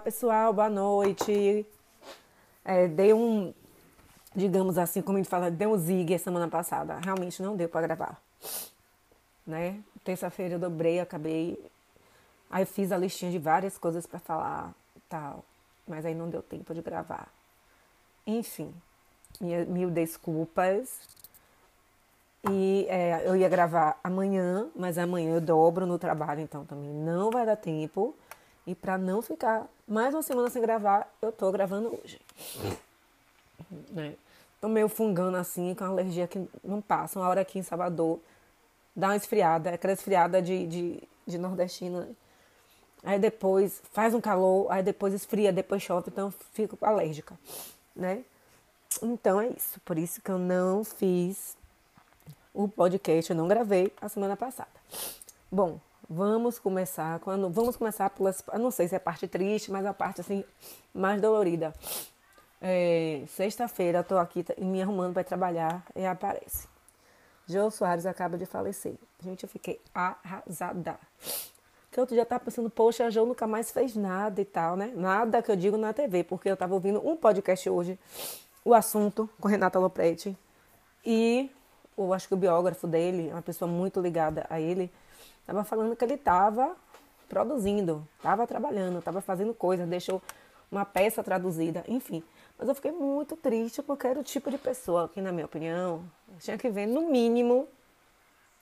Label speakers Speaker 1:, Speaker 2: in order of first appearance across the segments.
Speaker 1: Olá, pessoal, boa noite. É, dei um, digamos assim, como a gente fala, deu um zig semana passada. Realmente não deu para gravar, né? Terça-feira eu dobrei, acabei. Aí fiz a listinha de várias coisas para falar, tal, mas aí não deu tempo de gravar. Enfim, minha, mil desculpas. E é, eu ia gravar amanhã, mas amanhã eu dobro no trabalho, então também não vai dar tempo. E para não ficar mais uma semana sem gravar, eu tô gravando hoje. Né? Tô meio fungando assim, com alergia que não passa. Uma hora aqui em Salvador, dá uma esfriada, aquela esfriada de, de, de nordestina. Aí depois faz um calor, aí depois esfria, depois chove, então eu fico alérgica, né? Então é isso, por isso que eu não fiz o podcast, eu não gravei a semana passada. Bom, Vamos começar quando vamos começar pelas, não sei se é a parte triste, mas a parte assim mais dolorida. É, Sexta-feira estou aqui me arrumando para trabalhar e aparece. Jô Soares acaba de falecer. Gente, eu fiquei arrasada. Que outro dia tava pensando, poxa, a nunca mais fez nada e tal, né? Nada que eu digo na TV, porque eu tava ouvindo um podcast hoje, o assunto com Renata Lopretti. E eu acho que o biógrafo dele, uma pessoa muito ligada a ele, Estava falando que ele estava produzindo, estava trabalhando, estava fazendo coisas, deixou uma peça traduzida, enfim. Mas eu fiquei muito triste porque era o tipo de pessoa que, na minha opinião, tinha que ver no mínimo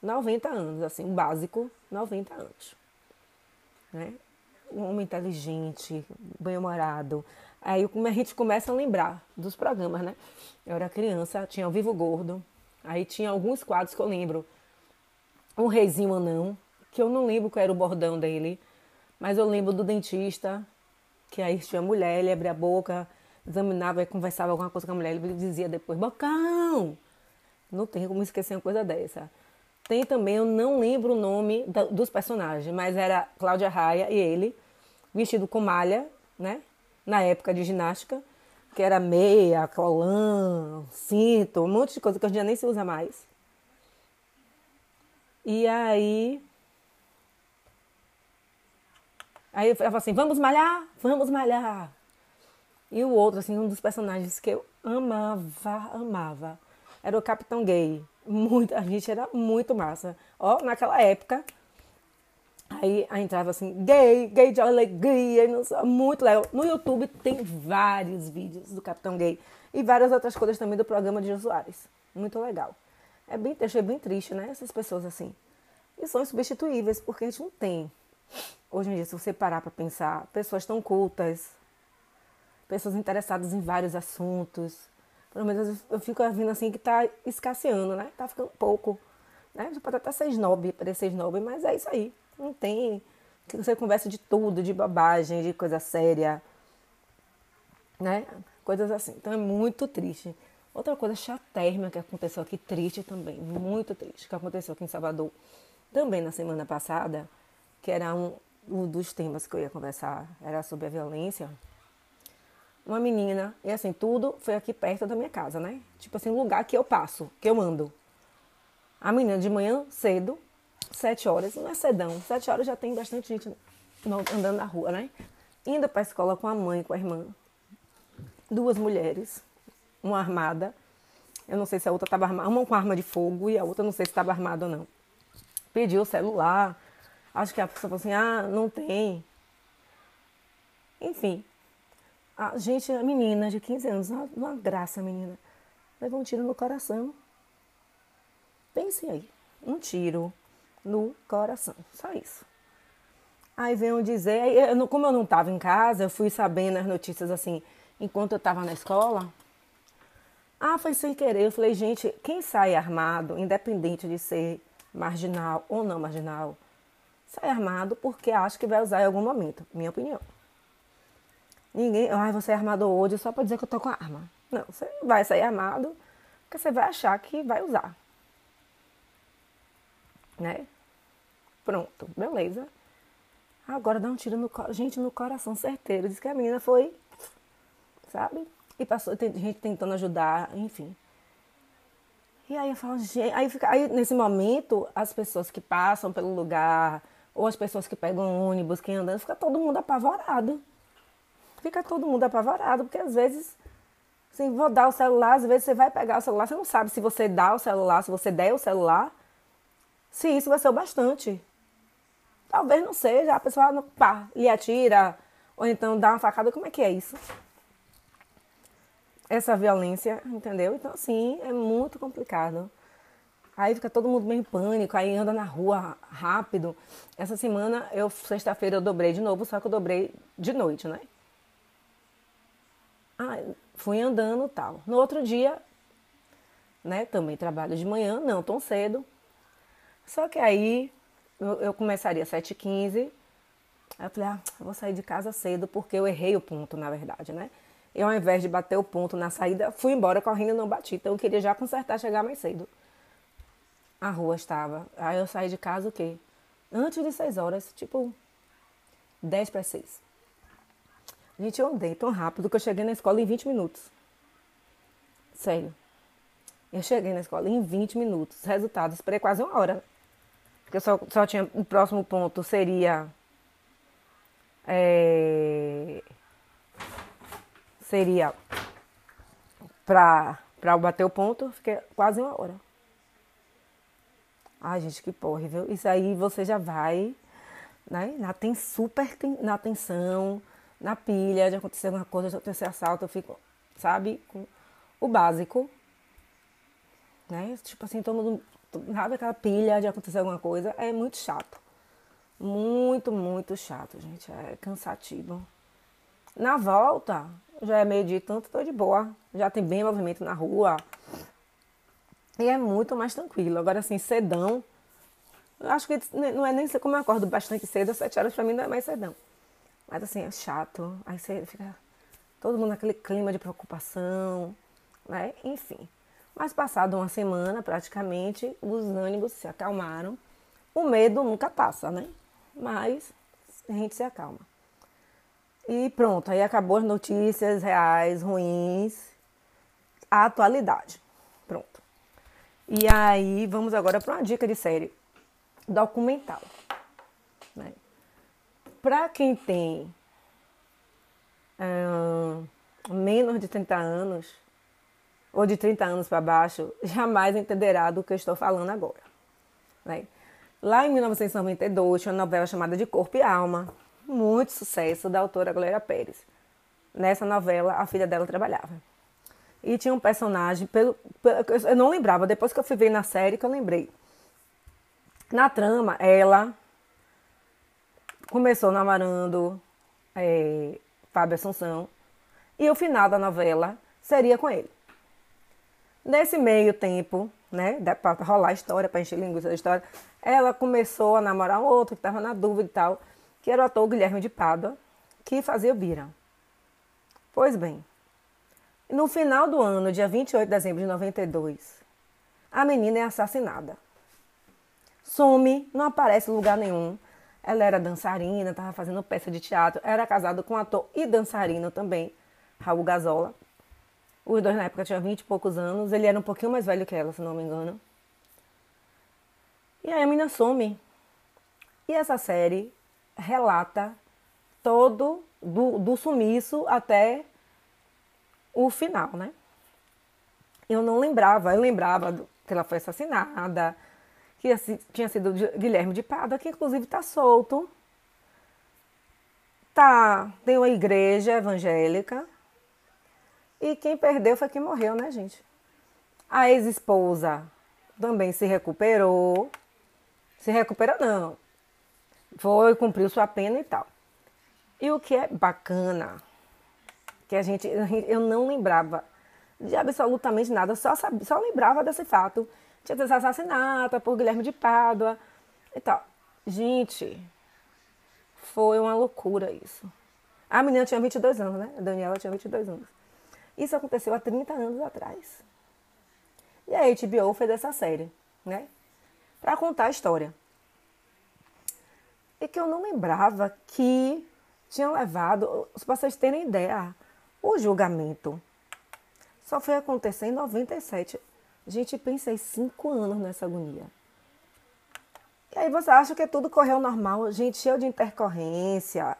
Speaker 1: 90 anos, assim, o básico, 90 anos. Né? Um homem inteligente, bem-humorado. Aí a gente começa a lembrar dos programas, né? Eu era criança, tinha o Vivo Gordo, aí tinha alguns quadros que eu lembro. Um reizinho anão, que eu não lembro qual era o bordão dele, mas eu lembro do dentista, que aí tinha mulher, ele abria a boca, examinava e conversava alguma coisa com a mulher, ele dizia depois, bocão! Não tem como esquecer uma coisa dessa. Tem também, eu não lembro o nome dos personagens, mas era Cláudia Raia e ele, vestido com malha, né? Na época de ginástica, que era meia, colã, cinto, um monte de coisa que hoje em dia nem se usa mais. E aí Aí eu falava assim, vamos malhar? Vamos malhar. E o outro, assim, um dos personagens que eu amava, amava, era o Capitão Gay. Muito, a gente era muito massa. Ó, naquela época, aí, aí entrava assim, gay, gay de alegria, muito legal. No YouTube tem vários vídeos do Capitão Gay e várias outras coisas também do programa de Soares. Muito legal. É bem, achei bem triste, né? Essas pessoas assim. E são insubstituíveis, porque a gente não tem Hoje em dia, se você parar para pensar, pessoas tão cultas, pessoas interessadas em vários assuntos. Pelo menos eu fico vendo assim que tá escasseando, né? Tá ficando pouco. Né? Você pode até ser snob, parecer snob, mas é isso aí. Não tem. Você conversa de tudo, de babagem, de coisa séria. Né? Coisas assim. Então é muito triste. Outra coisa chatérrima que aconteceu aqui, triste também, muito triste, que aconteceu aqui em Salvador, também na semana passada, que era um, um dos temas que eu ia conversar era sobre a violência. Uma menina, e assim, tudo foi aqui perto da minha casa, né? Tipo assim, lugar que eu passo, que eu ando. A menina de manhã cedo, sete horas, não é cedão, sete horas já tem bastante gente andando na rua, né? Indo para a escola com a mãe, com a irmã. Duas mulheres, uma armada. Eu não sei se a outra estava armada, uma com arma de fogo e a outra não sei se estava armada ou não. Pediu o celular, Acho que a pessoa falou assim, ah, não tem. Enfim. A gente, a menina de 15 anos, uma, uma graça, menina. Levou um tiro no coração. Pense aí. Um tiro no coração. Só isso. Aí veio dizer, eu, como eu não estava em casa, eu fui sabendo as notícias assim, enquanto eu estava na escola. Ah, foi sem querer. Eu falei, gente, quem sai armado, independente de ser marginal ou não marginal, sai armado porque acha que vai usar em algum momento, minha opinião. Ninguém, ai, você é armado hoje só para dizer que eu tô com arma. Não, você vai sair armado porque você vai achar que vai usar. Né? Pronto, beleza. Agora dá um tiro no gente no coração certeiro. Diz que a menina foi, sabe? E passou, tem gente tentando ajudar, enfim. E aí eu falo, gente, aí, fica, aí nesse momento, as pessoas que passam pelo lugar, ou as pessoas que pegam ônibus, quem andando, fica todo mundo apavorado. fica todo mundo apavorado, porque às vezes, assim, vou dar o celular, às vezes você vai pegar o celular, você não sabe se você dá o celular, se você der o celular, se isso vai ser o bastante. Talvez não seja, a pessoa pá, lhe atira, ou então dá uma facada, como é que é isso? Essa violência, entendeu? Então, assim, é muito complicado. Aí fica todo mundo meio em pânico, aí anda na rua rápido. Essa semana, eu sexta-feira eu dobrei de novo, só que eu dobrei de noite, né? Ah, fui andando tal. No outro dia, né, também trabalho de manhã, não tão cedo. Só que aí eu, eu começaria às 7h15. Aí eu falei, ah, vou sair de casa cedo porque eu errei o ponto, na verdade, né? Eu, ao invés de bater o ponto na saída, fui embora correndo e não bati. Então eu queria já consertar, chegar mais cedo. A rua estava. Aí eu saí de casa o quê? Antes de 6 horas, tipo 10 para 6. Gente, eu andei tão rápido que eu cheguei na escola em 20 minutos. Sério. Eu cheguei na escola em 20 minutos. Resultado, esperei quase uma hora. Porque só, só tinha. O próximo ponto seria. É, seria para bater o ponto, fiquei quase uma hora. Ai, gente, que porra, viu? Isso aí você já vai, né? Na, tem super na atenção, na pilha de acontecer alguma coisa, de acontecer assalto, eu fico, sabe, com o básico, né? Tipo assim, todo mundo, sabe aquela pilha de acontecer alguma coisa, é muito chato. Muito, muito chato, gente, é cansativo. Na volta, já é meio dia tanto, tô de boa. Já tem bem movimento na rua. E é muito mais tranquilo. Agora, assim, cedão, acho que não é nem como eu acordo bastante cedo, às sete horas pra mim não é mais cedão. Mas assim, é chato. Aí você fica todo mundo naquele clima de preocupação, né? Enfim. Mas passado uma semana, praticamente, os ânimos se acalmaram. O medo nunca passa, né? Mas a gente se acalma. E pronto, aí acabou as notícias reais, ruins, a atualidade. E aí vamos agora para uma dica de série documental. Né? Para quem tem menos de 30 anos, ou de 30 anos para baixo, jamais entenderá do que eu estou falando agora. Né? Lá em 1992, tinha uma novela chamada De Corpo e Alma, muito sucesso, da autora Glória Pérez. Nessa novela, a filha dela trabalhava. E tinha um personagem, pelo, pelo, eu não lembrava, depois que eu fui ver na série que eu lembrei. Na trama, ela começou namorando é, Fábio Assunção e o final da novela seria com ele. Nesse meio tempo, né, para rolar a história, para encher linguiça da história, ela começou a namorar um outro que estava na dúvida e tal, que era o ator Guilherme de Pádua, que fazia o Bira. Pois bem, no final do ano, dia 28 de dezembro de 92, a menina é assassinada. Some, não aparece em lugar nenhum. Ela era dançarina, estava fazendo peça de teatro, era casada com um ator e dançarino também, Raul Gazola. Os dois na época tinham 20 e poucos anos, ele era um pouquinho mais velho que ela, se não me engano. E aí a menina some. E essa série relata todo do, do sumiço até o final, né? Eu não lembrava, eu lembrava que ela foi assassinada, que tinha sido Guilherme de Pada, que inclusive está solto. Tá, tem uma igreja evangélica. E quem perdeu foi quem morreu, né, gente? A ex-esposa também se recuperou. Se recuperou, não. Foi, cumpriu sua pena e tal. E o que é bacana que a gente, eu não lembrava de absolutamente nada, só, sabia, só lembrava desse fato. Tinha sido assassinata por Guilherme de Pádua e tal. Gente, foi uma loucura isso. A menina tinha 22 anos, né? A Daniela tinha 22 anos. Isso aconteceu há 30 anos atrás. E a HBO fez essa série, né? Pra contar a história. E que eu não lembrava que tinham levado, se vocês terem ideia, o julgamento só foi acontecer em 97. Gente, pensei cinco anos nessa agonia. E aí você acha que tudo correu normal, gente, cheio de intercorrência,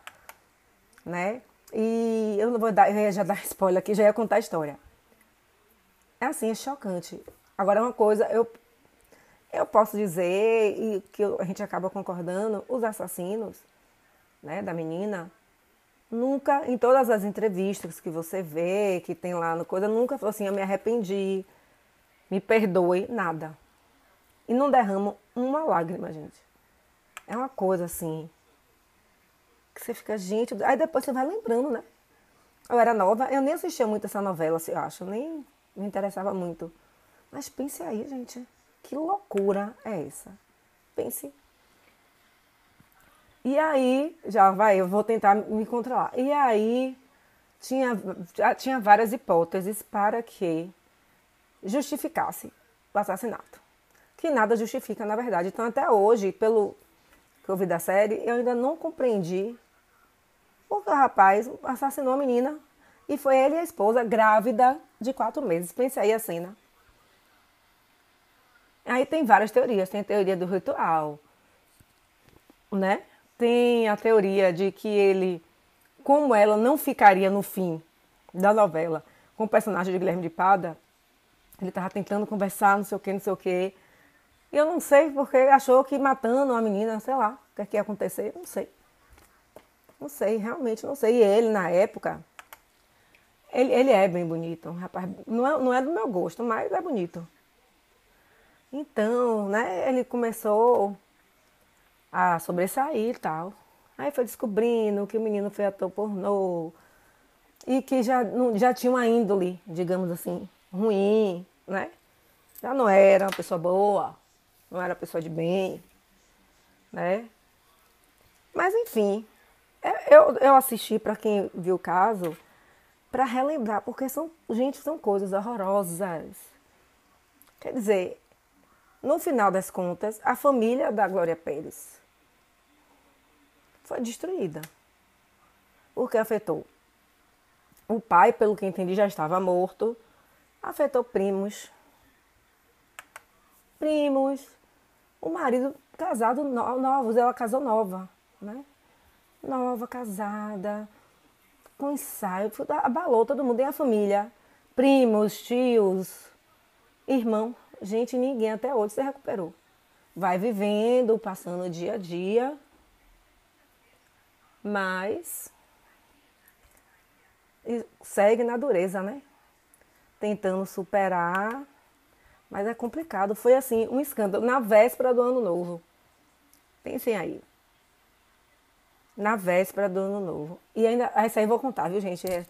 Speaker 1: né? E eu não vou dar, eu ia já dar spoiler aqui, já ia contar a história. É assim, é chocante. Agora, uma coisa, eu, eu posso dizer, e que a gente acaba concordando, os assassinos né, da menina, nunca, em todas as entrevistas que você vê, que tem lá no coisa, nunca falou assim, eu me arrependi, me perdoe, nada. E não derramam uma lágrima, gente. É uma coisa assim, que você fica, gente, aí depois você vai lembrando, né? Eu era nova, eu nem assistia muito essa novela, se eu acho, nem me interessava muito. Mas pense aí, gente, que loucura é essa? Pense. E aí, já vai, eu vou tentar me controlar. E aí, tinha, tinha várias hipóteses para que justificasse o assassinato. Que nada justifica, na verdade. Então, até hoje, pelo que eu vi da série, eu ainda não compreendi porque o rapaz assassinou a menina e foi ele e a esposa grávida de quatro meses. Pense aí a cena. Aí tem várias teorias. Tem a teoria do ritual, né? Tem a teoria de que ele, como ela não ficaria no fim da novela com o personagem de Guilherme de Pada, ele estava tentando conversar, não sei o que, não sei o que. E eu não sei porque achou que matando a menina, sei lá, o que, é que ia acontecer, não sei. Não sei, realmente não sei. E ele, na época, ele, ele é bem bonito, rapaz. Não é, não é do meu gosto, mas é bonito. Então, né, ele começou a sobressair e tal. Aí foi descobrindo que o menino foi ator pornô e que já, já tinha uma índole, digamos assim, ruim, né? Já não era uma pessoa boa, não era uma pessoa de bem, né? Mas enfim, é, eu, eu assisti para quem viu o caso para relembrar, porque são, gente, são coisas horrorosas. Quer dizer, no final das contas, a família da Glória Pérez foi destruída. O que afetou? O pai, pelo que entendi, já estava morto. Afetou primos. Primos. O marido casado novos, ela casou nova, né? nova, casada, com ensaio, abalou todo mundo, e a família, primos, tios, irmão, gente, ninguém até hoje se recuperou. Vai vivendo, passando o dia a dia, mas segue na dureza, né? Tentando superar, mas é complicado. Foi assim, um escândalo na véspera do ano novo. Pensem aí na véspera do ano novo. E ainda, essa aí eu vou contar, viu, gente? É,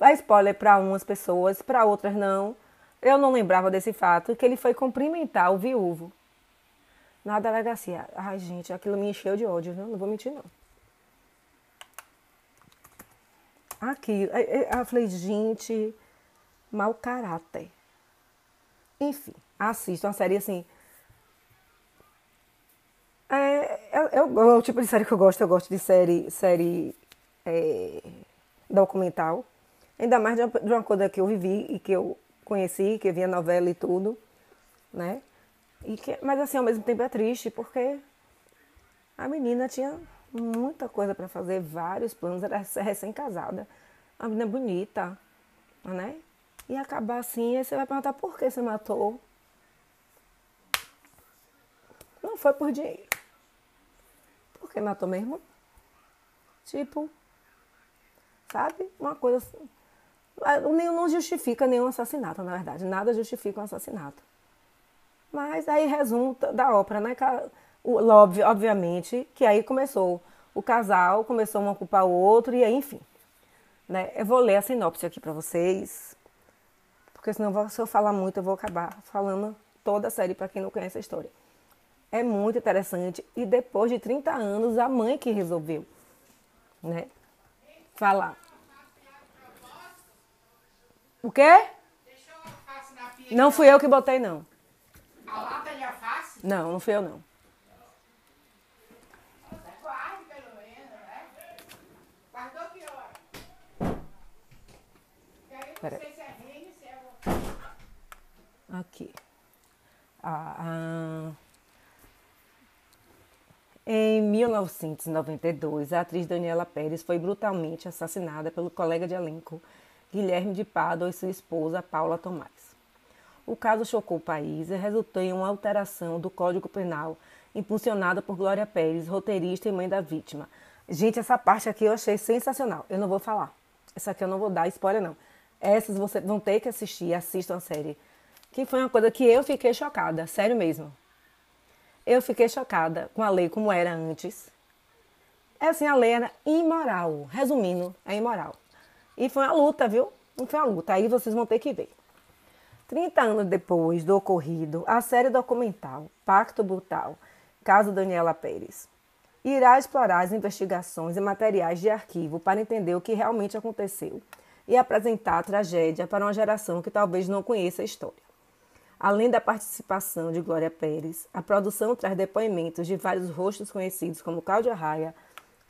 Speaker 1: é spoiler para umas pessoas, para outras não. Eu não lembrava desse fato, que ele foi cumprimentar o viúvo na delegacia. Ai, gente, aquilo me encheu de ódio, viu? Não vou mentir, não. Aqui, eu falei, gente, mau caráter. Enfim, assisto uma série assim, é, é o tipo de série que eu gosto, eu gosto de série, série é, documental. Ainda mais de uma, de uma, coisa que eu vivi e que eu conheci, que eu vi a novela e tudo, né? E que, mas assim, ao mesmo tempo é triste, porque a menina tinha muita coisa para fazer, vários planos, era recém-casada, uma menina bonita, né? E acabar assim, aí você vai perguntar por que você matou. Não foi por dinheiro porque matou meu irmão. Tipo, sabe? Uma coisa assim. Não justifica nenhum assassinato, na verdade. Nada justifica um assassinato. Mas aí resulta da ópera, né? Obviamente, que aí começou o casal, começou um a culpar o outro, e aí, enfim. Né? Eu vou ler a sinopse aqui para vocês, porque senão, se eu falar muito, eu vou acabar falando toda a série para quem não conhece a história. É muito interessante. E depois de 30 anos, a mãe que resolveu, né? Falar. O quê? Não fui eu que botei, não.
Speaker 2: A lata de alface?
Speaker 1: Não, não fui eu, não.
Speaker 2: Guarde, pelo menos, né? Guardou que hora?
Speaker 1: Peraí.
Speaker 2: se é reino, se é...
Speaker 1: Aqui. Ah, ah. Em 1992, a atriz Daniela Pérez foi brutalmente assassinada pelo colega de elenco Guilherme de Pádua e sua esposa Paula Tomás. O caso chocou o país e resultou em uma alteração do Código Penal impulsionada por Glória Pérez, roteirista e mãe da vítima. Gente, essa parte aqui eu achei sensacional. Eu não vou falar. Essa aqui eu não vou dar spoiler, não. Essas vocês vão ter que assistir, assistam a série. Que foi uma coisa que eu fiquei chocada, sério mesmo. Eu fiquei chocada com a lei como era antes. É assim, a lei era imoral. Resumindo, é imoral. E foi uma luta, viu? Não foi uma luta. Aí vocês vão ter que ver. 30 anos depois do ocorrido, a série documental Pacto Brutal, caso Daniela Pérez, irá explorar as investigações e materiais de arquivo para entender o que realmente aconteceu e apresentar a tragédia para uma geração que talvez não conheça a história. Além da participação de Glória Pérez, a produção traz depoimentos de vários rostos conhecidos como Cláudia Raia,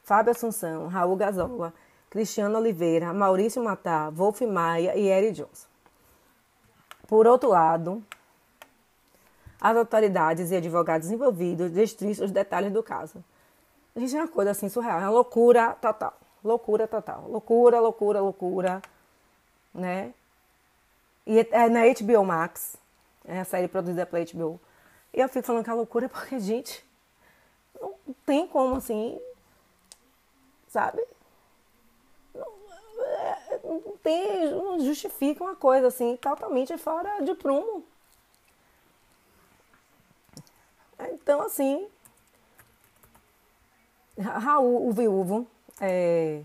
Speaker 1: Fábio Assunção, Raul Gazola, Cristiano Oliveira, Maurício Matar, Wolf Maia e Eric Johnson. Por outro lado, as autoridades e advogados envolvidos destrincham os detalhes do caso. Gente é uma coisa assim surreal, é uma loucura total. Loucura total. Loucura, loucura, loucura. Né? E é na HBO Max. É a série produzida pela HBO. E eu fico falando que é loucura porque, gente, não tem como assim, sabe? Não, tem, não justifica uma coisa assim totalmente fora de prumo. Então, assim, Raul, o viúvo, é...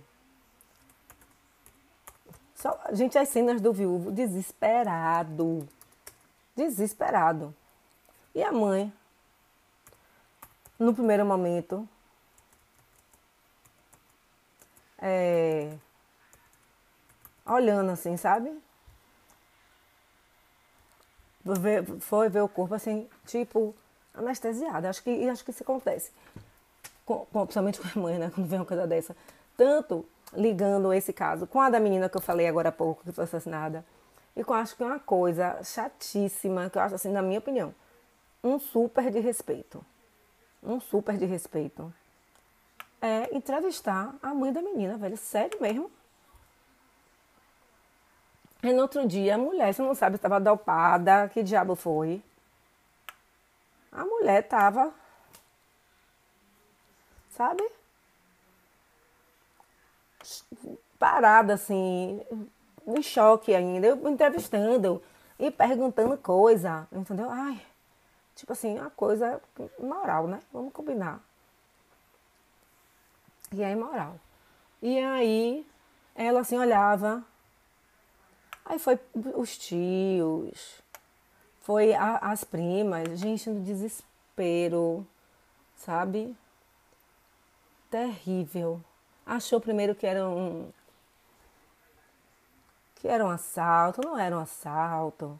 Speaker 1: Só, gente, as cenas do viúvo, desesperado desesperado. E a mãe, no primeiro momento, é, olhando assim, sabe? foi ver o corpo assim, tipo, anestesiada. Acho que, acho que isso acontece. Com, com, principalmente com a mãe, né? Quando vem uma coisa dessa. Tanto ligando esse caso com a da menina que eu falei agora há pouco, que foi assassinada e eu acho que é uma coisa chatíssima, que eu acho assim, na minha opinião, um super de respeito. Um super de respeito. É entrevistar a mãe da menina, velho. Sério mesmo. E no outro dia, a mulher, você não sabe, estava dopada, que diabo foi. A mulher estava, sabe? Parada assim, em choque ainda, eu entrevistando e perguntando coisa, entendeu? Ai, tipo assim, uma coisa moral, né? Vamos combinar. E é imoral. E aí ela assim olhava. Aí foi os tios, foi a, as primas, gente no desespero, sabe? Terrível. Achou primeiro que era um, que era um assalto, não era um assalto.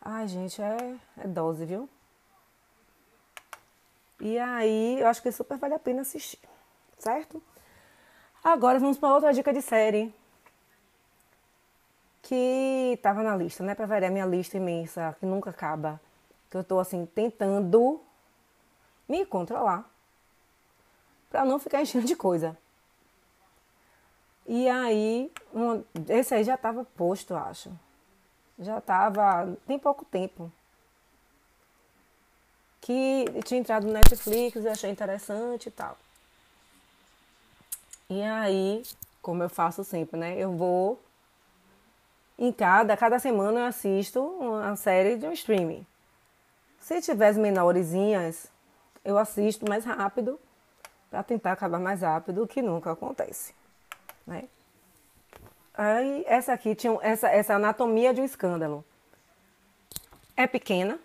Speaker 1: Ai, gente, é, é dose, viu? E aí, eu acho que super vale a pena assistir, certo? Agora vamos para outra dica de série que estava na lista, né? Para ver a minha lista imensa, que nunca acaba. Que eu tô assim tentando me controlar para não ficar enchendo de coisa. E aí, esse aí já estava posto, acho. Já estava, tem pouco tempo. Que tinha entrado no Netflix e achei interessante e tal. E aí, como eu faço sempre, né? Eu vou em cada, cada semana eu assisto uma série de um streaming. Se tiver as menorezinhas, eu assisto mais rápido para tentar acabar mais rápido, o que nunca acontece. Né? Aí, essa aqui tinha essa, essa anatomia de um escândalo. É pequena,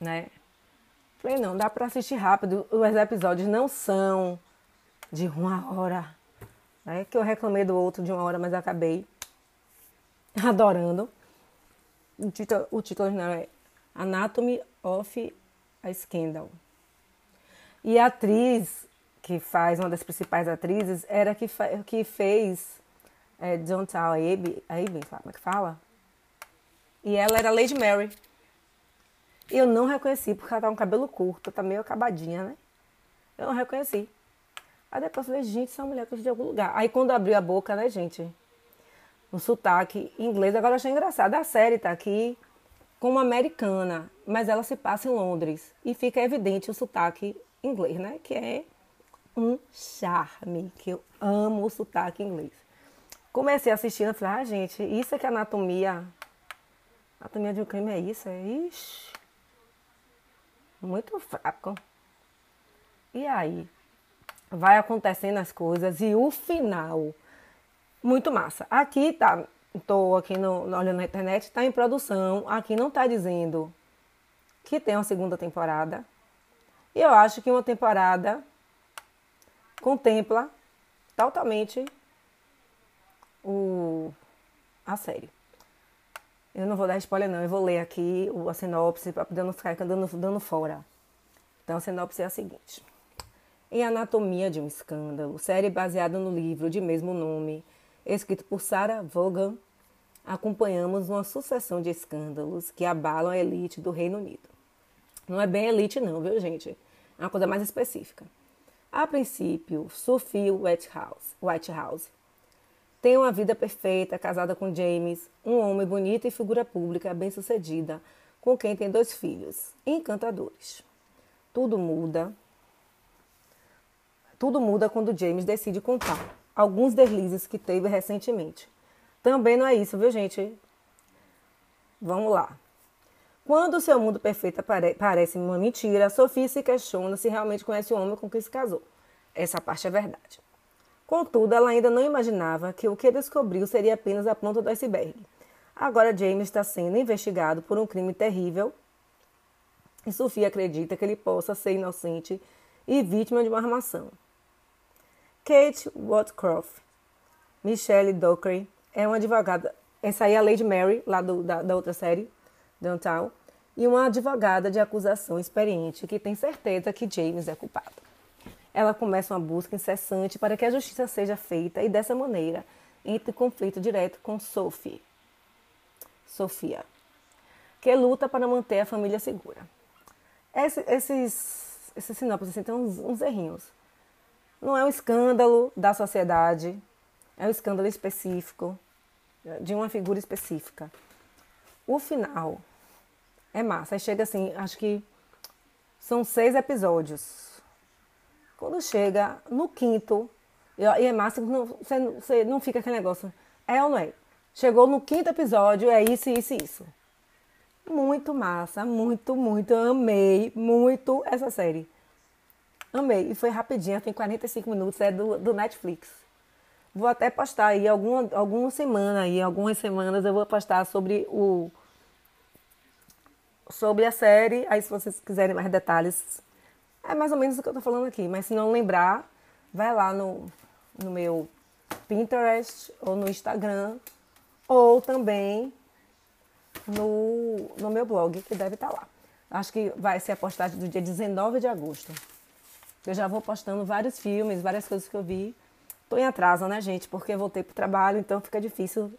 Speaker 1: né? Falei, não, dá para assistir rápido. Os episódios não são de uma hora. Né? Que eu reclamei do outro de uma hora, mas acabei adorando. O título, o título original é Anatomy of a Scandal. E a atriz que faz uma das principais atrizes, era que, que fez é, Downtown Abbey, Abbey, como é que fala? E ela era Lady Mary. E eu não reconheci, porque ela tá com cabelo curto, tá meio acabadinha, né? Eu não reconheci. Aí depois eu falei, gente, essa mulher que eu de algum lugar. Aí quando abriu a boca, né, gente? O sotaque inglês, agora eu achei engraçado. A série tá aqui como americana, mas ela se passa em Londres. E fica evidente o sotaque inglês, né? Que é um charme, que eu amo o sotaque inglês. Comecei assistindo falei, ah, gente, isso é que é anatomia. Anatomia de um crime é isso? É ixi. Muito fraco. E aí? Vai acontecendo as coisas e o final. Muito massa. Aqui tá. Estou aqui no, olhando na internet, está em produção. Aqui não está dizendo que tem uma segunda temporada. E eu acho que uma temporada contempla totalmente o, a série. Eu não vou dar spoiler não, eu vou ler aqui a sinopse para poder não ficar dando, dando fora. Então a sinopse é a seguinte. Em Anatomia de um Escândalo, série baseada no livro de mesmo nome, escrito por Sarah Vaughan, acompanhamos uma sucessão de escândalos que abalam a elite do Reino Unido. Não é bem elite não, viu gente? É uma coisa mais específica. A princípio, Sophie Whitehouse, Whitehouse tem uma vida perfeita, casada com James, um homem bonito e figura pública bem-sucedida, com quem tem dois filhos, encantadores. Tudo muda. Tudo muda quando James decide contar alguns deslizes que teve recentemente. Também não é isso, viu, gente? Vamos lá. Quando o seu mundo perfeito parece uma mentira, Sophie se questiona se realmente conhece o homem com quem se casou. Essa parte é verdade. Contudo, ela ainda não imaginava que o que descobriu seria apenas a ponta do iceberg. Agora James está sendo investigado por um crime terrível e Sofia acredita que ele possa ser inocente e vítima de uma armação. Kate Watcroft, Michelle Dockery, é uma advogada. Essa aí é a Lady Mary, lá do, da, da outra série, Downtown, e uma advogada de acusação experiente que tem certeza que James é culpado. Ela começa uma busca incessante para que a justiça seja feita e dessa maneira entre em conflito direto com Sophie, Sofia, que luta para manter a família segura. Esse, esses, esses sinopses assim, tem uns, uns errinhos. Não é um escândalo da sociedade, é um escândalo específico, de uma figura específica. O final é massa. Aí chega assim, acho que são seis episódios. Quando chega no quinto, e é massa, não, você, não fica aquele negócio. É ou não é? Chegou no quinto episódio, é isso, isso e isso. Muito massa, muito, muito. Amei muito essa série. Amei. E foi rapidinho, tem 45 minutos, é do, do Netflix. Vou até postar aí alguma, alguma semana aí, algumas semanas eu vou postar sobre o sobre a série. Aí, se vocês quiserem mais detalhes, é mais ou menos o que eu tô falando aqui. Mas se não lembrar, vai lá no, no meu Pinterest ou no Instagram, ou também no, no meu blog, que deve estar tá lá. Acho que vai ser a postagem do dia 19 de agosto. Eu já vou postando vários filmes, várias coisas que eu vi. Tô em atraso, né, gente? Porque voltei pro trabalho, então fica difícil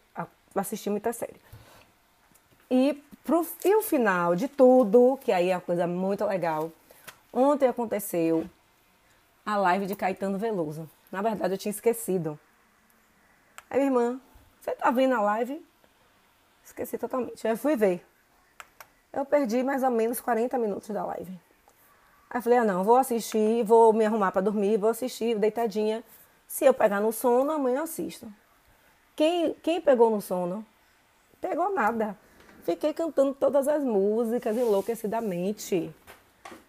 Speaker 1: assistir muita série. E, pro, e o final de tudo, que aí é uma coisa muito legal. Ontem aconteceu a live de Caetano Veloso. Na verdade, eu tinha esquecido. Aí, minha irmã, você tá vendo a live? Esqueci totalmente. Aí eu fui ver. Eu perdi mais ou menos 40 minutos da live. Aí eu falei, ah não, vou assistir, vou me arrumar para dormir, vou assistir deitadinha. Se eu pegar no sono, amanhã eu assisto. Quem, quem pegou no sono? Pegou nada. Fiquei cantando todas as músicas enlouquecidamente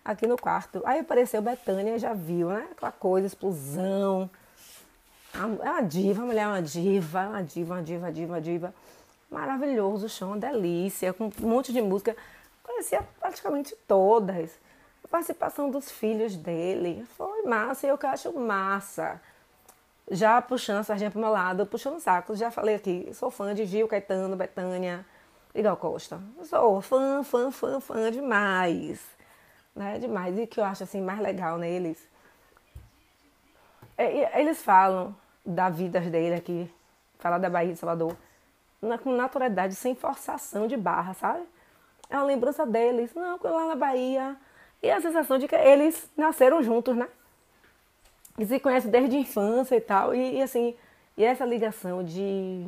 Speaker 1: aqui no quarto. Aí apareceu Betânia, já viu, né? Aquela coisa, explosão. É uma diva, a mulher é uma diva, uma diva, uma diva, uma diva, uma diva. Maravilhoso o show, uma delícia, com um monte de música. Conhecia praticamente todas. Participação dos filhos dele foi massa e eu que acho massa. Já puxando a sardinha pro meu lado, puxando saco. Já falei aqui, sou fã de Gil, Caetano, Betânia, Igual Costa. Sou fã, fã, fã, fã demais. Né? Demais. E o que eu acho assim mais legal neles. É, eles falam da vida dele aqui, falar da Bahia de Salvador, com naturalidade, sem forçação de barra, sabe? é uma lembrança deles. Não, lá na Bahia. E a sensação de que eles nasceram juntos, né? E se conhecem desde a infância e tal. E, e assim, e essa ligação de,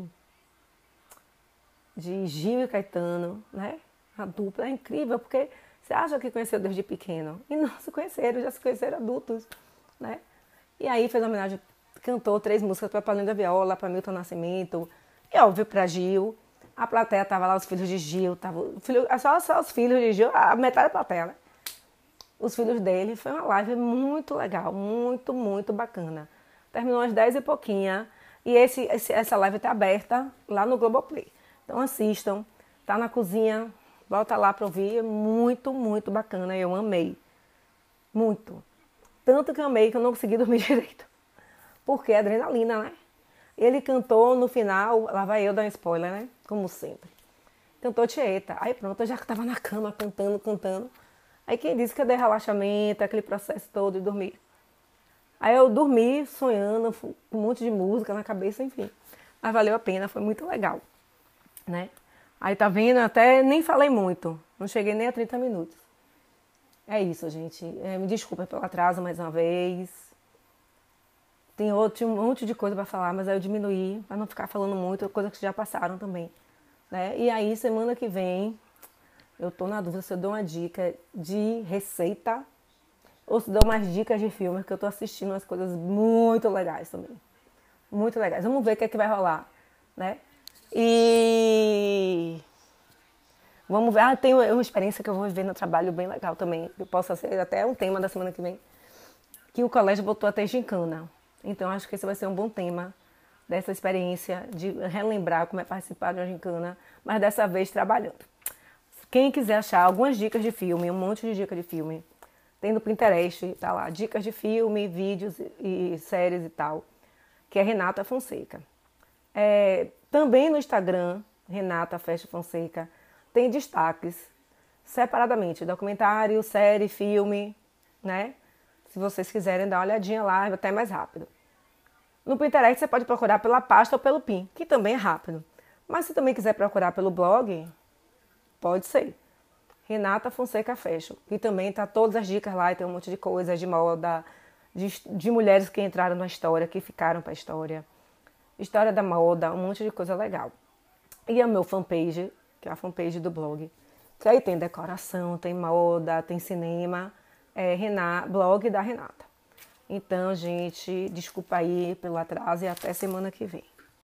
Speaker 1: de Gil e Caetano, né? A dupla é incrível, porque você acha que conheceu desde pequeno. E não se conheceram, já se conheceram adultos, né? E aí fez homenagem, cantou três músicas para Paulinho Viola, para Milton Nascimento, e óbvio para Gil. A plateia tava lá, os filhos de Gil, tava, filho, só, só os filhos de Gil, a metade da plateia, né? Os filhos dele. Foi uma live muito legal, muito, muito bacana. Terminou às 10 e pouquinha. E esse, esse, essa live está aberta lá no Globoplay. Então assistam. Tá na cozinha, volta lá para ouvir. Muito, muito bacana. Eu amei. Muito. Tanto que eu amei que eu não consegui dormir direito. Porque é adrenalina, né? Ele cantou no final, lá vai eu dar um spoiler, né? Como sempre. Cantou Tieta. Aí pronto, eu já estava na cama cantando, cantando. Aí quem disse que dei relaxamento, aquele processo todo de dormir. Aí eu dormi sonhando, com um monte de música na cabeça, enfim. Mas valeu a pena, foi muito legal, né? Aí tá vendo, até nem falei muito, não cheguei nem a 30 minutos. É isso, gente. É, me desculpa pelo atraso mais uma vez. Tem outro, um monte de coisa para falar, mas aí eu diminuí para não ficar falando muito, coisas que já passaram também. Né? E aí, semana que vem, eu tô na dúvida se eu dou uma dica de receita ou se dou mais dicas de filmes, que eu tô assistindo umas coisas muito legais também. Muito legais. Vamos ver o que é que vai rolar, né? E vamos ver. Ah, tem uma experiência que eu vou viver no trabalho bem legal também. Que possa ser até um tema da semana que vem. Que o colégio voltou a ter gincana. Então acho que esse vai ser um bom tema dessa experiência de relembrar como é participar de uma gincana, mas dessa vez trabalhando. Quem quiser achar algumas dicas de filme, um monte de dicas de filme, tem no Pinterest, tá lá, dicas de filme, vídeos e, séries e tal, que é Renata Fonseca. É, também no Instagram, Renata Festa Fonseca, tem destaques separadamente, documentário, série, filme, né? Se vocês quiserem dar uma olhadinha lá, é até mais rápido. No Pinterest você pode procurar pela pasta ou pelo PIN, que também é rápido. Mas se também quiser procurar pelo blog, pode ser. Renata Fonseca Fashion, que também tá todas as dicas lá, e tem um monte de coisas de moda, de, de mulheres que entraram na história, que ficaram para a história. História da moda, um monte de coisa legal. E a meu fanpage, que é a fanpage do blog, que aí tem decoração, tem moda, tem cinema, é, Renata, blog da Renata. Então, gente, desculpa aí pelo atraso e até semana que vem.